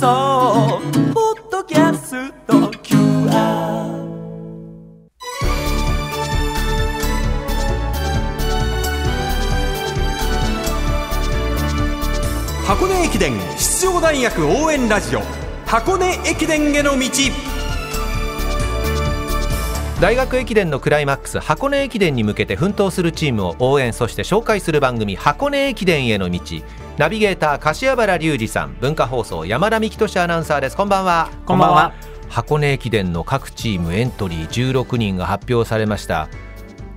そう。ポッドキャスト。QR 箱根駅伝出場大学応援ラジオ。箱根駅伝への道。大学駅伝のクライマックス箱根駅伝に向けて奮闘するチームを応援そして紹介する番組箱根駅伝への道ナビゲーター柏原隆二さん文化放送山田美希俊アナウンサーです。こんばんは。こんばんは。箱根駅伝の各チームエントリー16人が発表されました。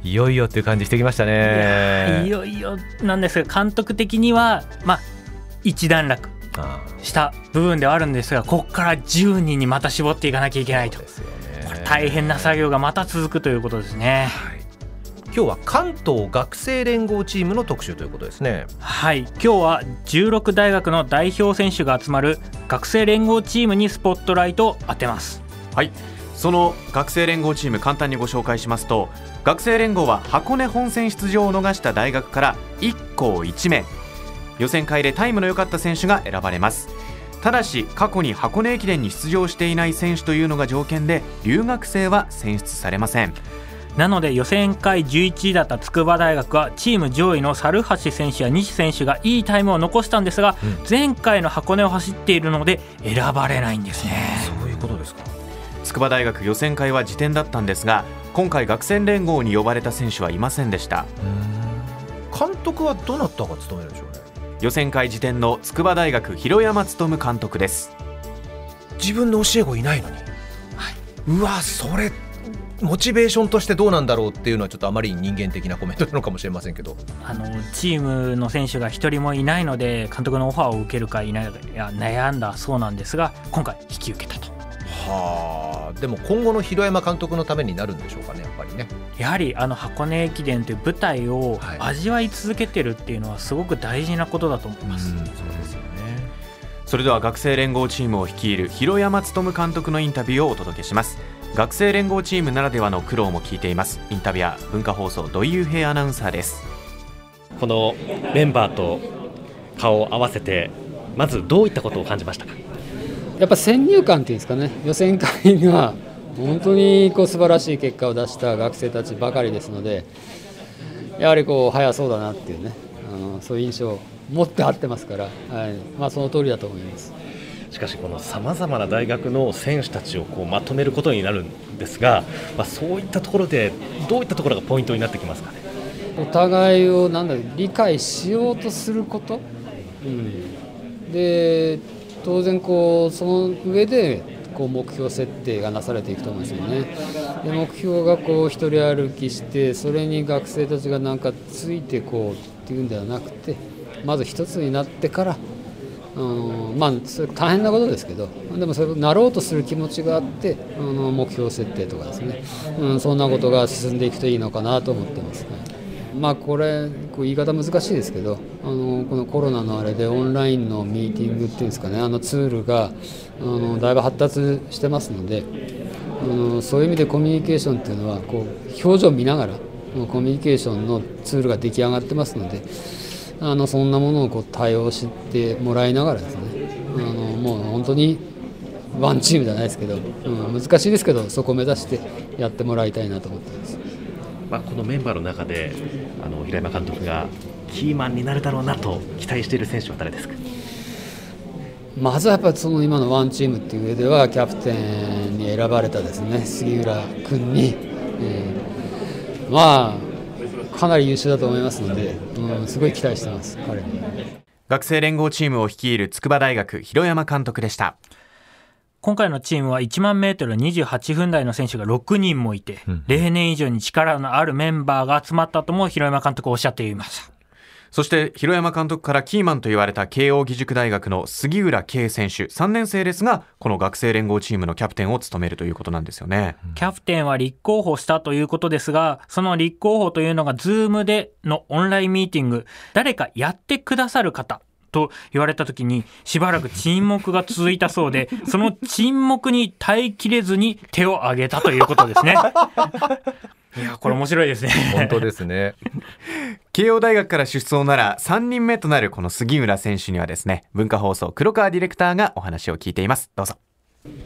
いよいよっていう感じしてきましたね。いよいよなんですが監督的にはまあ一段落あした部分ではあるんですがここから10人にまた絞っていかなきゃいけないと。ね。大変な作業がまた続くということですね今日は関東学生連合チームの特集ということですね。はい。今日は16大学の代表選手が集まる学生連合チームにスポットライトを当てます。はい。その学生連合チーム簡単にご紹介しますと学生連合は箱根本戦出場を逃した大学から1校1名。予選会でタイムの良かった選手が選ばれます。ただし過去に箱根駅伝に出場していない選手というのが条件で留学生は選出されませんなので予選会11位だった筑波大学はチーム上位の猿橋選手や西選手がいいタイムを残したんですが、うん。前回の箱根を走っているので選ばれないんですね。そういうことですか。筑波大学予選会は時点だったんですが今回学生連合に呼ばれた選手はいませんでした。監督はどなたが務めるんでしょうね。予選会時点の筑波大学広山勉監督です。自分の教え子いないのに、うわそれモチベーションとしてどうなんだろうっていうのはちょっとあまり人間的なコメントなのかもしれませんけど。あのチームの選手が一人もいないので監督のオファーを受けるかいないかいや悩んだそうなんですが今回引き受けたと。はあ。でも今後の広山監督のためになるんでしょうかねやっぱりね。やはりあの箱根駅伝という舞台をはい。味わい続けてるっていうのはすごく大事なことだと思います、そうですよね。それでは学生連合チームを率いる広山勉監督のインタビューをお届けします学生連合チームならではの苦労も聞いています。インタビュアー文化放送土井雄平アナウンサーです。このメンバーと顔を合わせてまずどういったことを感じましたか？やっぱ先入観っていうんですかね、予選会には本当にこう素晴らしい結果を出した学生たちばかりですので、やはりこう速そうだなっていうね、あのそういう印象を持ってあってますから、はい。まあ、その通りだと思います。しかしこのさまざまな大学の選手たちをこうまとめることになるんですが、まあ、そういったところでどういったところがポイントになってきますかね？お互いをなんだ理解しようとすること、うん、で当然こうその上でこう目標設定がなされていくと思うんですよね。で目標がこう一人歩きしてそれに学生たちがなんかついてこうっていうんではなくてまず一つになってからあのまあ大変なことですけどでもそれなろうとする気持ちがあってあの目標設定とかですね、うん、そんなことが進んでいくといいのかなと思ってます、はいまあこれこう言い方難しいですけどあのこのコロナのあれでオンラインのミーティングっていうんですかね。あのツールがあのだいぶ発達してますのであのそういう意味でコミュニケーションっていうのはこう表情を見ながらコミュニケーションのツールが出来上がってますのであのそんなものをこう対応してもらいながらですねあのもう本当にワンチームじゃないですけど、うん、難しいですけどそこを目指してやってもらいたいなと思ってます。まあ、このメンバーの中であの平山監督がキーマンになるだろうなと期待している選手は誰ですか？まずはやっぱりその今のワンチームっていう上ではキャプテンに選ばれたですね杉浦君に、えーまあかなり優秀だと思いますので、うん、すごい期待してます彼に。学生連合チームを率いる筑波大学広山監督でした今回のチームは1万メートル28分台の選手が6人もいて、例年以上に力のあるメンバーが集まったとも広山監督おっしゃっていました。そして広山監督からキーマンと言われた慶応義塾大学の杉浦圭選手3年生ですがこの学生連合チームのキャプテンを務めるということなんですよね。キャプテンは立候補したということですが、その立候補というのがズームでのオンラインミーティング、誰かやってくださる方、と言われた時にしばらく沈黙が続いたそうで、その沈黙に耐えきれずに手を挙げたということですね。いやこれ面白いですね。本当ですね慶応大学から出走なら3人目となるこの杉浦選手にはですね文化放送黒川ディレクターがお話を聞いています。どうぞ。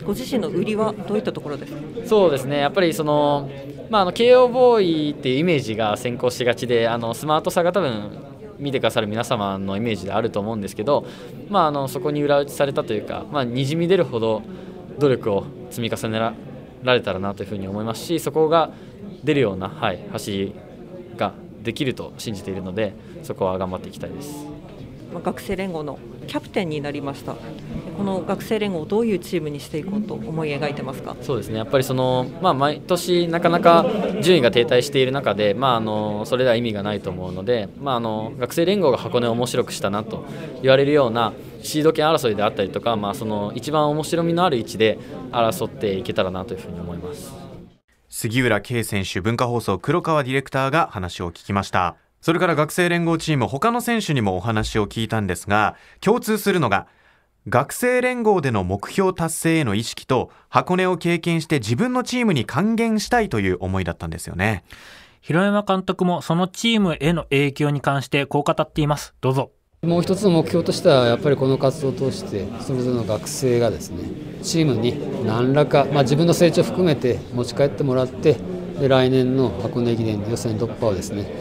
ご自身の売りはどういったところですか？そうですね。やっぱりその、まあ、あの慶応ボーイっていうイメージが先行しがちであのスマートさが多分見てくださる皆様のイメージであると思うんですけど、まあ、あのそこに裏打ちされたというか、まあ、にじみ出るほど努力を積み重ねられたらなというふうに思いますしそこが出るような、はい、走りができると信じているのでそこは頑張っていきたいです。まあ学生連合のキャプテンになりましたこの学生連合をどういうチームにしていこうと思い描いてますか？そうですねやっぱりその、まあ、毎年なかなか順位が停滞している中で、まあ、あのそれでは意味がないと思うので、まあ、あの学生連合が箱根を面白くしたなと言われるようなシード権争いであったりとか、まあ、その一番面白みのある位置で争っていけたらなというふうに思います。杉浦圭選手文化放送黒川ディレクターが話を聞きました。それから学生連合チーム他の選手にもお話を聞いたんですが共通するのが学生連合での目標達成への意識と箱根を経験して自分のチームに還元したいという思いだったんですよね。広山監督もそのチームへの影響に関してこう語っています。どうぞ。もう一つの目標としてはやっぱりこの活動を通してそれぞれの学生がですねチームに何らか、まあ、自分の成長を含めて持ち帰ってもらってで来年の箱根駅伝予選突破をですね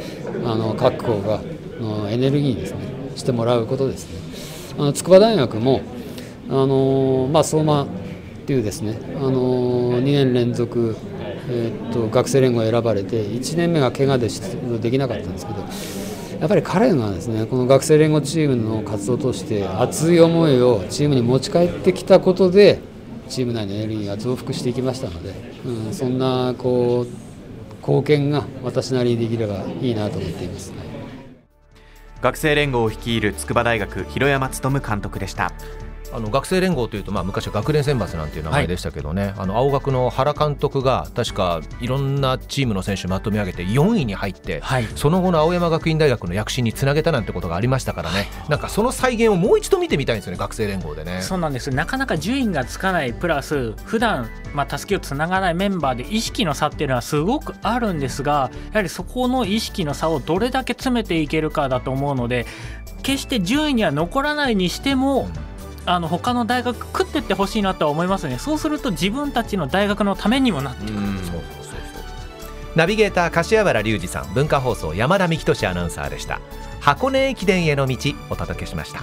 あの各校がのエネルギーにですねしてもらうことですね。あの筑波大学もあの、まあ、相馬っていうですねあの2年連続、えーと学生連合選ばれて1年目が怪我で出場できなかったんですけどやっぱり彼はですねこの学生連合チームの活動として熱い思いをチームに持ち帰ってきたことでチーム内のエネルギーが増幅していきましたので、うん、そんなこう貢献が私なりにできればいいなと思っています。学生連合を率いる筑波大学広山勉監督でしたあの学生連合というと、まあ、昔は学連選抜なんていう名前でしたけどね、あの青学の原監督が確かいろんなチームの選手まとめ上げて4位に入って、はい。その後の青山学院大学の躍進につなげたなんてことがありましたからね、なんかその再現をもう一度見てみたいんですよね学生連合でね。そうなんですなかなか順位がつかないプラス普段まあたすきをつながないメンバーで意識の差っていうのはすごくあるんですがやはりそこの意識の差をどれだけ詰めていけるかだと思うので決して順位には残らないにしても、あの他の大学食ってってほしいなとは思いますね。そうすると自分たちの大学のためにもなってくナビゲーター柏原隆二さん。文化放送山田幹俊アナウンサーでした。箱根駅伝への道お届けしました。